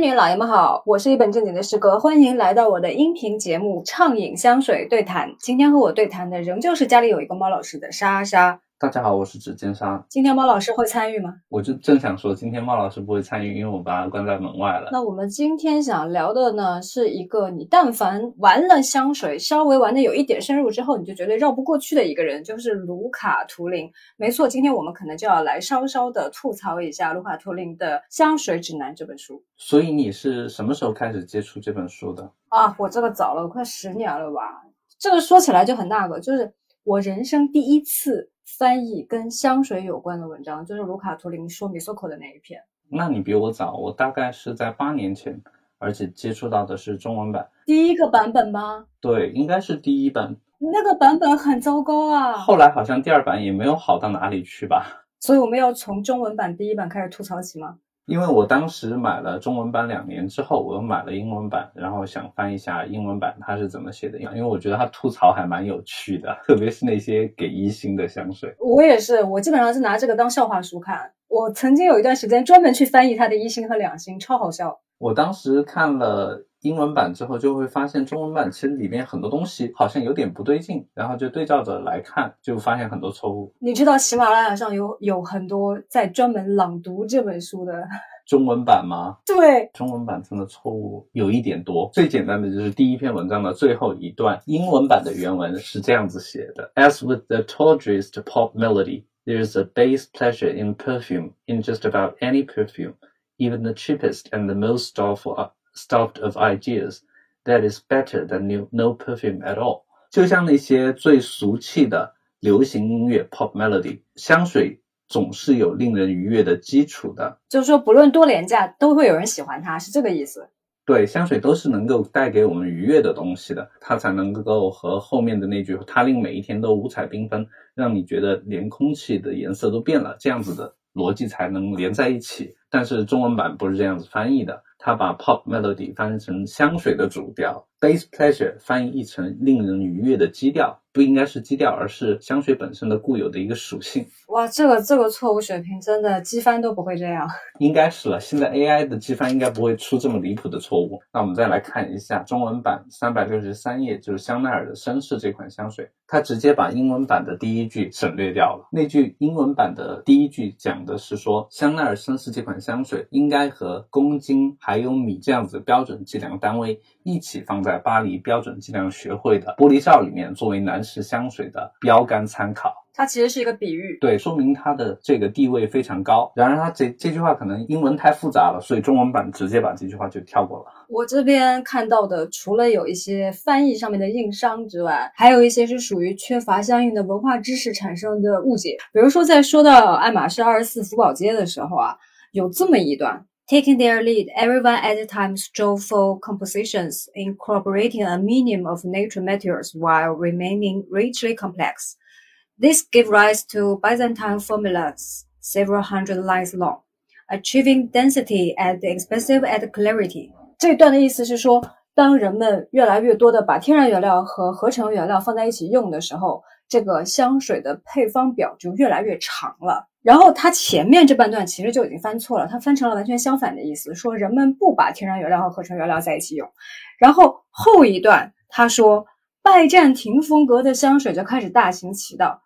女老爷们好，我是一本正经的师哥，欢迎来到我的音频节目《畅饮香水对谈》。今天和我对谈的仍旧是家里有一个猫老师的莎莎。大家好，我是指尖沙。今天猫老师会参与吗？我就正想说，今天猫老师不会参与，因为我把他关在门外了。那我们今天想聊的呢，是一个你但凡玩了香水，稍微玩的有一点深入之后，你就觉得绕不过去的一个人，就是卢卡图灵。没错，今天我们可能就要来稍稍的吐槽一下卢卡图灵的《香水指南》这本书。所以你是什么时候开始接触这本书的？啊，我这个早了，快十年了吧。这个说起来就很那个，就是我人生第一次。翻译跟香水有关的文章，就是卢卡图林说米索口的那一篇。那你比我早，我大概是在八年前，而且接触到的是中文版第一个版本吗？对，应该是第一版。那个版本很糟糕啊。后来好像第二版也没有好到哪里去吧。所以我们要从中文版第一版开始吐槽起吗？因为我当时买了中文版两年之后，我又买了英文版，然后想翻一下英文版它是怎么写的，因为我觉得它吐槽还蛮有趣的，特别是那些给一星的香水。我也是，我基本上是拿这个当笑话书看。我曾经有一段时间专门去翻译它的一星和两星，超好笑。我当时看了英文版之后，就会发现中文版其实里面很多东西好像有点不对劲，然后就对照着来看，就发现很多错误。你知道喜马拉雅上有有很多在专门朗读这本书的。中文版吗？对，中文版真的错误有一点多。最简单的就是第一篇文章的最后一段，英文版的原文是这样子写的：As with the tawdriest pop melody, there is a base pleasure in perfume, in just about any perfume, even the cheapest and the most stuffed stuffed of ideas, that is better than no no perfume at all。就像那些最俗气的流行音乐 pop melody 香水。总是有令人愉悦的基础的，就是说，不论多廉价，都会有人喜欢它，是这个意思。对，香水都是能够带给我们愉悦的东西的，它才能够和后面的那句“它令每一天都五彩缤纷”，让你觉得连空气的颜色都变了，这样子的逻辑才能连在一起。但是中文版不是这样子翻译的，他把 pop melody 翻译成香水的主调。，base pleasure 翻译成令人愉悦的基调。不应该是基调，而是香水本身的固有的一个属性。哇，这个这个错误水平真的机翻都不会这样。应该是了，现在 AI 的机翻应该不会出这么离谱的错误。那我们再来看一下中文版三百六十三页，就是香奈儿的绅士这款香水，它直接把英文版的第一句省略掉了。那句英文版的第一句讲的是说，香奈儿绅士这款香水应该和公斤还有米这样子标准计量单位一起放在巴黎标准计量学会的玻璃罩里面，作为男。士香水的标杆参考，它其实是一个比喻，对，说明它的这个地位非常高。然而，它这这句话可能英文太复杂了，所以中文版直接把这句话就跳过了。我这边看到的，除了有一些翻译上面的硬伤之外，还有一些是属于缺乏相应的文化知识产生的误解。比如说，在说到爱马仕二十四福宝街的时候啊，有这么一段。Taking their lead, everyone at the time strove for compositions incorporating a minimum of natural materials while remaining richly complex. This gave rise to Byzantine formulas several hundred lines long, achieving density at the expense of clarity. 这段的意思是说，当人们越来越多的把天然原料和合成原料放在一起用的时候，这个香水的配方表就越来越长了。 然后他前面这半段其实就已经翻错了，他翻成了完全相反的意思，说人们不把天然原料和合成原料在一起用。然后后一段他说拜占庭风格的香水就开始大行其道。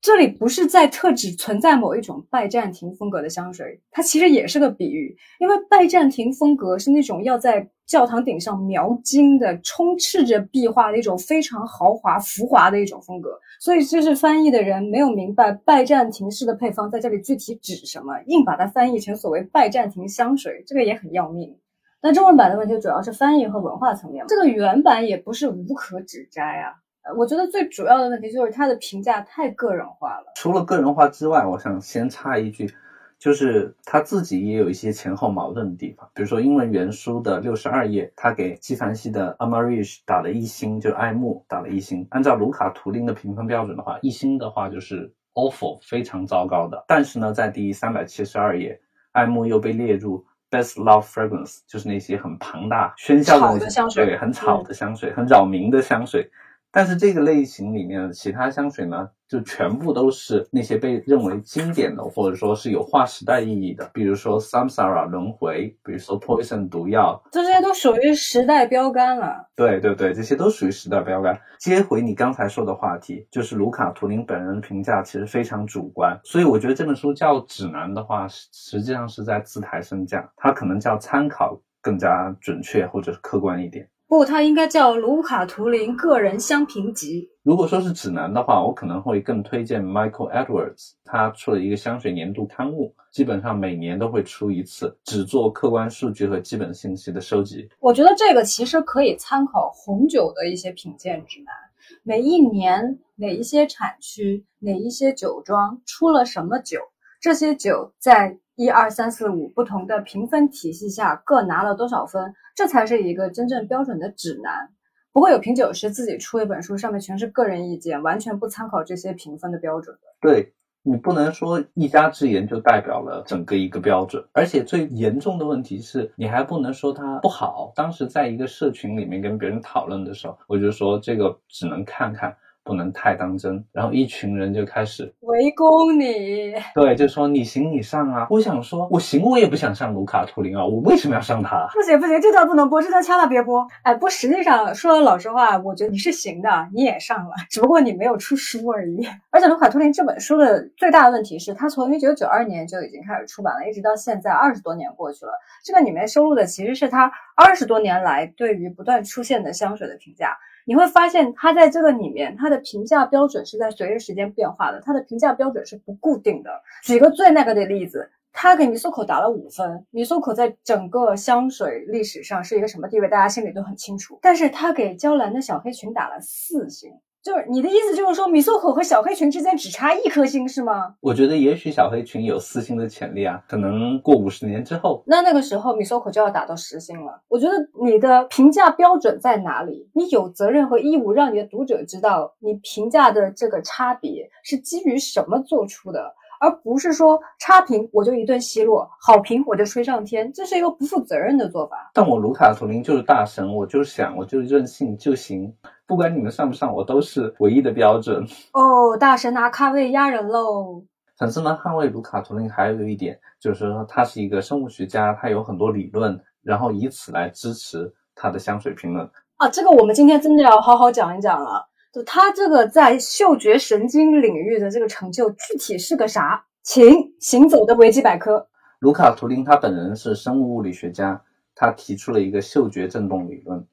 这里不是在特指存在某一种拜占庭风格的香水，它其实也是个比喻，因为拜占庭风格是那种要在教堂顶上描金的、充斥着壁画的一种非常豪华、浮华的一种风格。所以，就是翻译的人没有明白拜占庭式的配方在这里具体指什么，硬把它翻译成所谓拜占庭香水，这个也很要命。但中文版的问题主要是翻译和文化层面，这个原版也不是无可指摘啊。我觉得最主要的问题就是他的评价太个人化了。除了个人化之外，我想先插一句，就是他自己也有一些前后矛盾的地方。比如说英文原书的六十二页，他给纪梵希的 Amarish 打了一星，就爱慕打了一星。按照卢卡图灵的评分标准的话，一星的话就是 awful，非常糟糕的。但是呢，在第三百七十二页，爱慕又被列入 best love fragrance，就是那些很庞大、喧嚣的香水，对，很吵的香水，很扰民的香水。但是这个类型里面的其他香水呢，就全部都是那些被认为经典的，或者说是有划时代意义的，比如说 Samsara 轮回，比如说 Poison 毒药，这些都属于时代标杆了。对对对，这些都属于时代标杆。接回你刚才说的话题，就是卢卡图林本人评价其实非常主观，所以我觉得这本书叫指南的话，实际上是在自抬身价，它可能叫参考更加准确或者是客观一点。不，它应该叫卢卡图林个人香评集。如果说是指南的话，我可能会更推荐 Michael Edwards，他出了一个香水年度刊物，基本上每年都会出一次，只做客观数据和基本信息的收集。我觉得这个其实可以参考红酒的一些品鉴指南，每一年哪一些产区、哪一些酒庄出了什么酒，这些酒在。一二三四五不同的评分体系下各拿了多少分，这才是一个真正标准的指南。不会有品酒师自己出一本书，上面全是个人意见，完全不参考这些评分的标准的。对你不能说一家之言就代表了整个一个标准，而且最严重的问题是你还不能说它不好。当时在一个社群里面跟别人讨论的时候，我就说这个只能看看。不能太当真，然后一群人就开始围攻你。对，就说你行你上啊！我想说，我行，我也不想上卢卡图灵啊，我为什么要上他？不行不行，这段不能播，这段千万别播。哎，不，实际上说老实话，我觉得你是行的，你也上了，只不过你没有出书而已。而且卢卡图灵这本书的最大的问题是，他从一九九二年就已经开始出版了，一直到现在二十多年过去了，这个里面收录的其实是他二十多年来对于不断出现的香水的评价。你会发现，它在这个里面，它的评价标准是在随着时间变化的，它的评价标准是不固定的。举个最那个的例子，他给米苏口打了五分，米苏口在整个香水历史上是一个什么地位，大家心里都很清楚。但是他给娇兰的小黑裙打了四星。就是你的意思，就是说米索口和小黑裙之间只差一颗星是吗？我觉得也许小黑裙有四星的潜力啊，可能过五十年之后，那那个时候米索口就要打到十星了。我觉得你的评价标准在哪里？你有责任和义务让你的读者知道你评价的这个差别是基于什么做出的。而不是说差评我就一顿奚落，好评我就吹上天，这是一个不负责任的做法。但我卢卡图林就是大神，我就想我就任性就行，不管你们上不上，我都是唯一的标准。哦，大神拿咖位压人喽！粉丝们捍卫卢卡图林还有一点就是说他是一个生物学家，他有很多理论，然后以此来支持他的香水评论啊。这个我们今天真的要好好讲一讲了。就他这个在嗅觉神经领域的这个成就，具体是个啥？请行走的维基百科。卢卡图灵他本人是生物物理学家，他提出了一个嗅觉振动理论，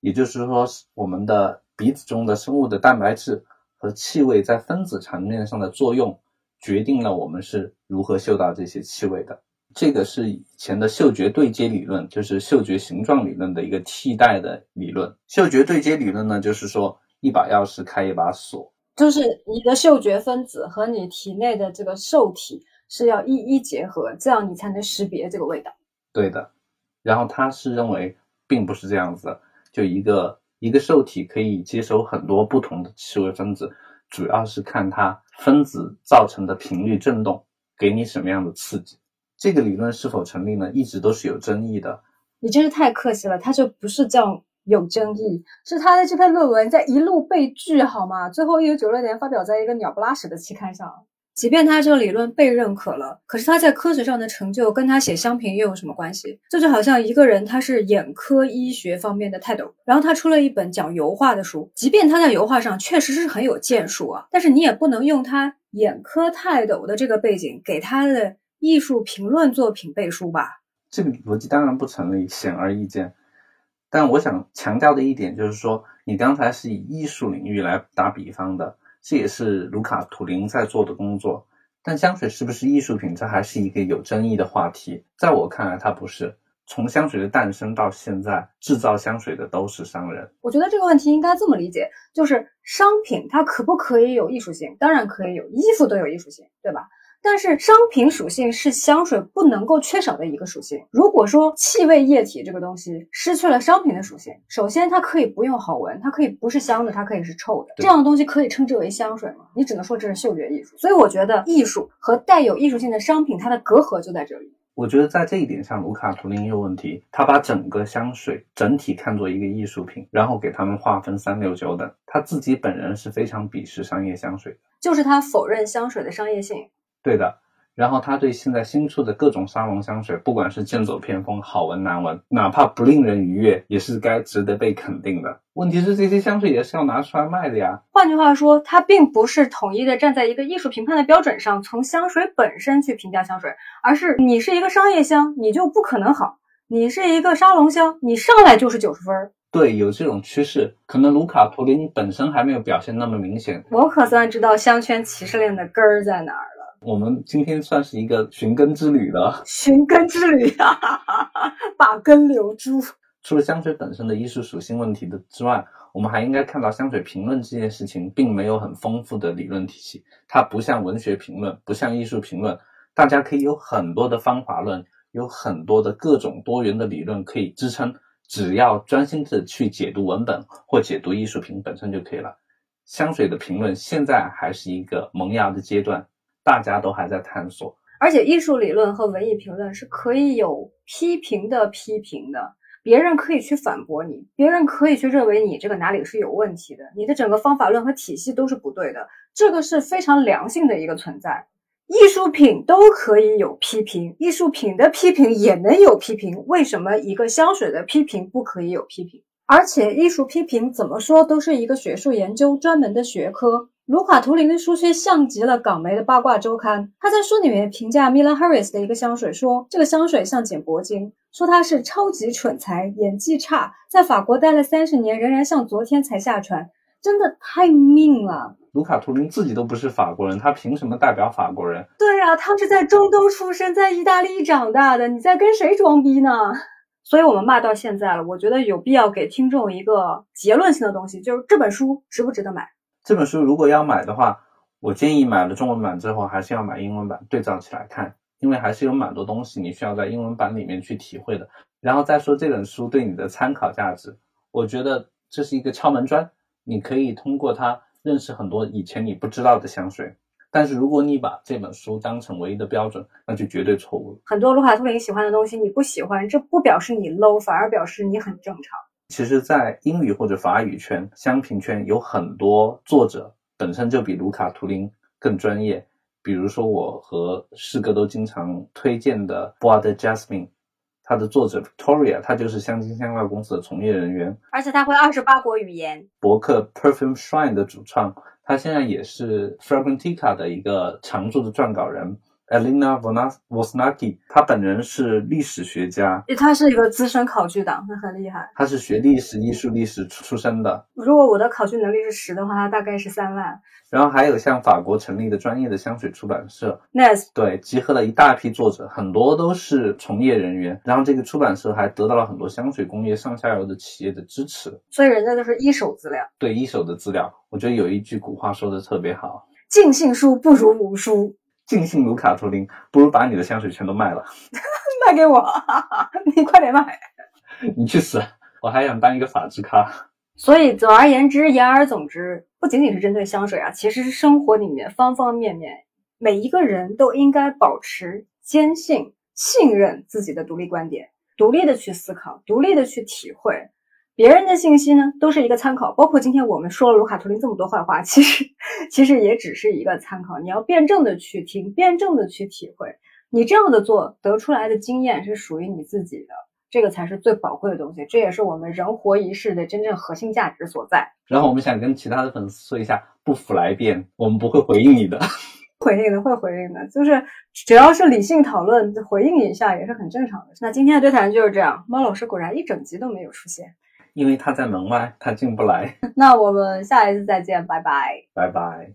也就是说，我们的鼻子中的生物的蛋白质和气味在分子层面上的作用，决定了我们是如何嗅到这些气味的。这个是以前的嗅觉对接理论，就是嗅觉形状理论的一个替代的理论。嗅觉对接理论呢，就是说。一把钥匙开一把锁，就是你的嗅觉分子和你体内的这个受体是要一一结合，这样你才能识别这个味道。对的，然后他是认为并不是这样子，就一个一个受体可以接收很多不同的气味分子，主要是看它分子造成的频率振动给你什么样的刺激。这个理论是否成立呢？一直都是有争议的。你真是太客气了，他就不是这样。有争议是他的这篇论文在一路被拒，好吗？最后一九九六年发表在一个鸟不拉屎的期刊上。即便他这个理论被认可了，可是他在科学上的成就跟他写香评又有什么关系？这就好像一个人他是眼科医学方面的泰斗，然后他出了一本讲油画的书，即便他在油画上确实是很有建树啊，但是你也不能用他眼科泰斗的这个背景给他的艺术评论作品背书吧？这个逻辑当然不成立，显而易见。但我想强调的一点就是说，你刚才是以艺术领域来打比方的，这也是卢卡图灵在做的工作。但香水是不是艺术品，这还是一个有争议的话题。在我看来，它不是。从香水的诞生到现在，制造香水的都是商人。我觉得这个问题应该这么理解：就是商品它可不可以有艺术性？当然可以有，衣服都有艺术性，对吧？但是商品属性是香水不能够缺少的一个属性。如果说气味液体这个东西失去了商品的属性，首先它可以不用好闻，它可以不是香的，它可以是臭的。这样的东西可以称之为香水吗？你只能说这是嗅觉艺术。所以我觉得艺术和带有艺术性的商品，它的隔阂就在这里。我觉得在这一点上，卢卡图灵有问题。他把整个香水整体看作一个艺术品，然后给他们划分三六九等。他自己本人是非常鄙视商业香水的，就是他否认香水的商业性。对的。然后他对现在新出的各种沙龙香水，不管是剑走偏锋、好闻难闻，哪怕不令人愉悦，也是该值得被肯定的。问题是这些香水也是要拿出来卖的呀。换句话说，他并不是统一的站在一个艺术评判的标准上，从香水本身去评价香水，而是你是一个商业香，你就不可能好；你是一个沙龙香，你上来就是九十分。对，有这种趋势，可能卢卡图林本身还没有表现那么明显。我可算知道香圈歧视链的根儿在哪儿。我们今天算是一个寻根之旅了，寻根之旅啊，把根留住。除了香水本身的艺术属性问题的之外，我们还应该看到香水评论这件事情并没有很丰富的理论体系，它不像文学评论，不像艺术评论，大家可以有很多的方法论，有很多的各种多元的理论可以支撑，只要专心的去解读文本或解读艺术品本身就可以了。香水的评论现在还是一个萌芽的阶段。大家都还在探索，而且艺术理论和文艺评论是可以有批评的批评的，别人可以去反驳你，别人可以去认为你这个哪里是有问题的，你的整个方法论和体系都是不对的，这个是非常良性的一个存在。艺术品都可以有批评，艺术品的批评也能有批评，为什么一个香水的批评不可以有批评？而且艺术批评怎么说都是一个学术研究专门的学科。卢卡图林的书却像极了港媒的八卦周刊。他在书里面评价 Mila Harris 的一个香水，说这个香水像捡铂金，说他是超级蠢材，演技差，在法国待了三十年，仍然像昨天才下船，真的太命了。卢卡图林自己都不是法国人，他凭什么代表法国人？对啊，他是在中东出生，在意大利长大的，你在跟谁装逼呢？所以我们骂到现在了，我觉得有必要给听众一个结论性的东西，就是这本书值不值得买。这本书如果要买的话，我建议买了中文版之后还是要买英文版对照起来看，因为还是有蛮多东西你需要在英文版里面去体会的。然后再说这本书对你的参考价值，我觉得这是一个敲门砖，你可以通过它认识很多以前你不知道的香水。但是如果你把这本书当成唯一的标准，那就绝对错误了。很多卢卡图林喜欢的东西你不喜欢，这不表示你 low，反而表示你很正常。其实，在英语或者法语圈、香评圈，有很多作者本身就比卢卡图灵更专业。比如说，我和师哥都经常推荐的 Bois de Jasmine，它的作者 Victoria，他就是香精香料公司的从业人员，而且他会二十八国语言。博客 Perfume Shrine 的主创，他现在也是 Fragrantica 的一个常驻的撰稿人。Elena Vosnaki，他本人是历史学家，他是一个资深考据党，他很厉害。他是学历史、艺术历史出身的。如果我的考据能力是十的话，他大概是三万。然后还有像法国成立的专业的香水出版社 n e s 对，集合了一大批作者，很多都是从业人员。然后这个出版社还得到了很多香水工业上下游的企业的支持，所以人家都是一手资料。对，一手的资料。我觉得有一句古话说的特别好：尽信书不如无书。尽信卢卡图林，不如把你的香水全都卖了，卖给我，你快点卖，你去死！我还想当一个法制咖。所以总而言之，言而总之，不仅仅是针对香水啊，其实是生活里面方方面面，每一个人都应该保持坚信、信任自己的独立观点，独立的去思考，独立的去体会。别人的信息呢，都是一个参考，包括今天我们说了卢卡图林这么多坏话，其实其实也只是一个参考。你要辩证的去听，辩证的去体会，你这样的做得出来的经验是属于你自己的，这个才是最宝贵的东西，这也是我们人活一世的真正核心价值所在。然后我们想跟其他的粉丝说一下，不服来辩，我们不会回应你的，回应的会回应的，就是只要是理性讨论，回应一下也是很正常的。那今天的对谈就是这样，猫老师果然一整集都没有出现。因为他在门外，他进不来。那我们下一次再见，拜拜，拜拜。